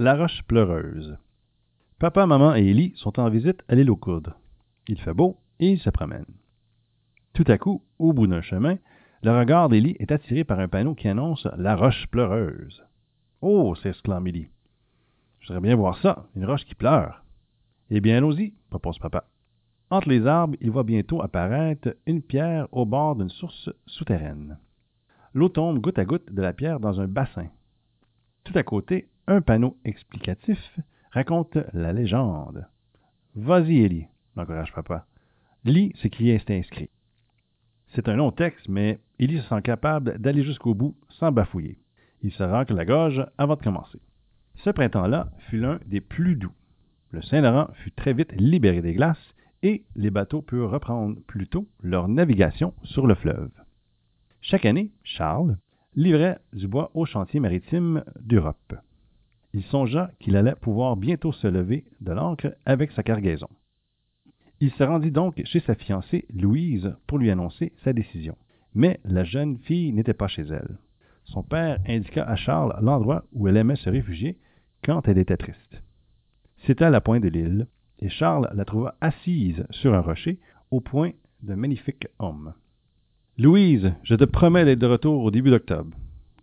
La roche pleureuse. Papa, maman et Élie sont en visite à l'île aux coudes. Il fait beau et ils se promènent. Tout à coup, au bout d'un chemin, le regard d'Élie est attiré par un panneau qui annonce La roche pleureuse. Oh, s'exclame Élie. Je voudrais bien voir ça, une roche qui pleure. Eh bien, allons-y, propose papa. Entre les arbres, il voit bientôt apparaître une pierre au bord d'une source souterraine. L'eau tombe goutte à goutte de la pierre dans un bassin. Tout à côté, un panneau explicatif raconte la légende. Vas-y, Élie, l'encourage papa. Lis ce qui est inscrit. C'est un long texte, mais Élie se sent capable d'aller jusqu'au bout sans bafouiller. Il se racle la gorge avant de commencer. Ce printemps-là fut l'un des plus doux. Le Saint-Laurent fut très vite libéré des glaces et les bateaux purent reprendre plus tôt leur navigation sur le fleuve. Chaque année, Charles livrait du bois au chantier maritime d'Europe. Il songea qu'il allait pouvoir bientôt se lever de l'ancre avec sa cargaison. Il se rendit donc chez sa fiancée, Louise, pour lui annoncer sa décision. Mais la jeune fille n'était pas chez elle. Son père indiqua à Charles l'endroit où elle aimait se réfugier quand elle était triste. C'était à la pointe de l'île, et Charles la trouva assise sur un rocher au point d'un magnifique homme. Louise, je te promets d'être de retour au début d'octobre.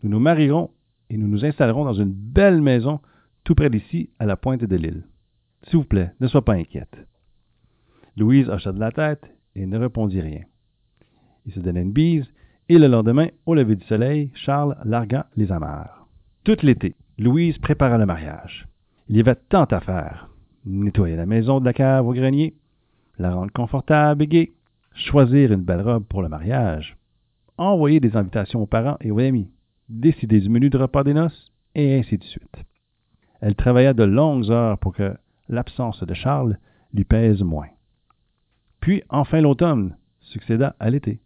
Nous nous marierons et nous nous installerons dans une belle maison tout près d'ici, à la pointe de l'île. S'il vous plaît, ne sois pas inquiète. Louise hocha de la tête et ne répondit rien. Il se donna une bise, et le lendemain, au lever du soleil, Charles largua les amarres. Tout l'été, Louise prépara le mariage. Il y avait tant à faire. Nettoyer la maison de la cave au grenier, la rendre confortable et gaie, choisir une belle robe pour le mariage, envoyer des invitations aux parents et aux amis, décider du menu de repas des noces, et ainsi de suite. Elle travailla de longues heures pour que l'absence de Charles lui pèse moins. Puis, enfin l'automne succéda à l'été.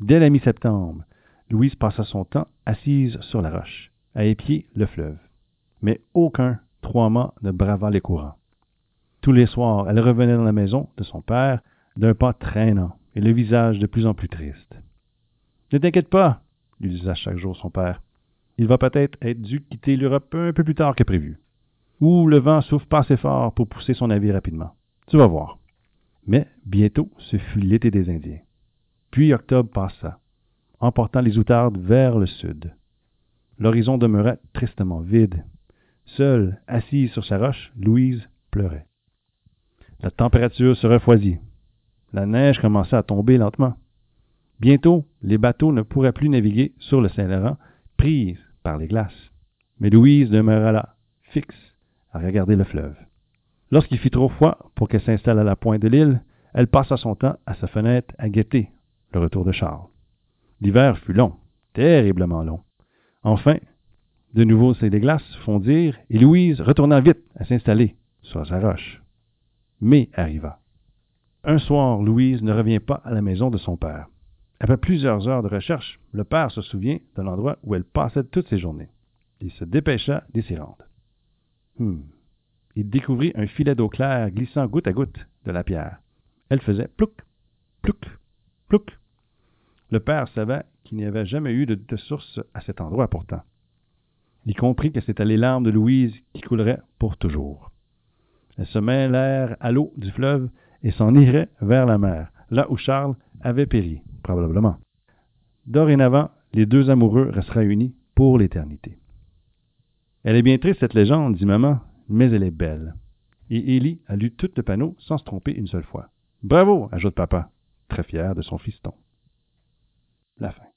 Dès la mi-septembre, Louise passa son temps assise sur la roche, à épier le fleuve. Mais aucun trois mâts ne brava les courants. Tous les soirs, elle revenait dans la maison de son père d'un pas traînant et le visage de plus en plus triste. Ne t'inquiète pas, lui disait chaque jour son père. Il va peut-être être dû quitter l'Europe un peu plus tard que prévu. Ou le vent souffle pas assez fort pour pousser son navire rapidement. Tu vas voir. Mais bientôt, ce fut l'été des Indiens. Puis octobre passa, emportant les outardes vers le sud. L'horizon demeurait tristement vide. Seule, assise sur sa roche, Louise pleurait. La température se refroidit. La neige commençait à tomber lentement. Bientôt, les bateaux ne pourraient plus naviguer sur le Saint-Laurent, prises par les glaces. Mais Louise demeura là, fixe, à regarder le fleuve. Lorsqu'il fit trop froid pour qu'elle s'installe à la pointe de l'île, elle passa son temps à sa fenêtre à guetter le retour de Charles. L'hiver fut long, terriblement long. Enfin, de nouveau ces glaces fondirent et Louise retourna vite à s'installer sur sa roche. Mai arriva. Un soir, Louise ne revient pas à la maison de son père. Après plusieurs heures de recherche, le père se souvient de l'endroit où elle passait toutes ses journées. Il se dépêcha rendre. Hmm. Il découvrit un filet d'eau claire glissant goutte à goutte de la pierre. Elle faisait plouc, plouc, plouc. Le père savait qu'il n'y avait jamais eu de, source à cet endroit pourtant. Il comprit que c'était les larmes de Louise qui couleraient pour toujours. Elle se mêlèrent à l'eau du fleuve et s'en irait vers la mer, là où Charles avait péri, probablement. Dorénavant, les deux amoureux resteraient unis pour l'éternité. Elle est bien triste, cette légende, dit maman, mais elle est belle. Et Élie a lu tout le panneau sans se tromper une seule fois. Bravo, ajoute papa, très fier de son fiston. La fin.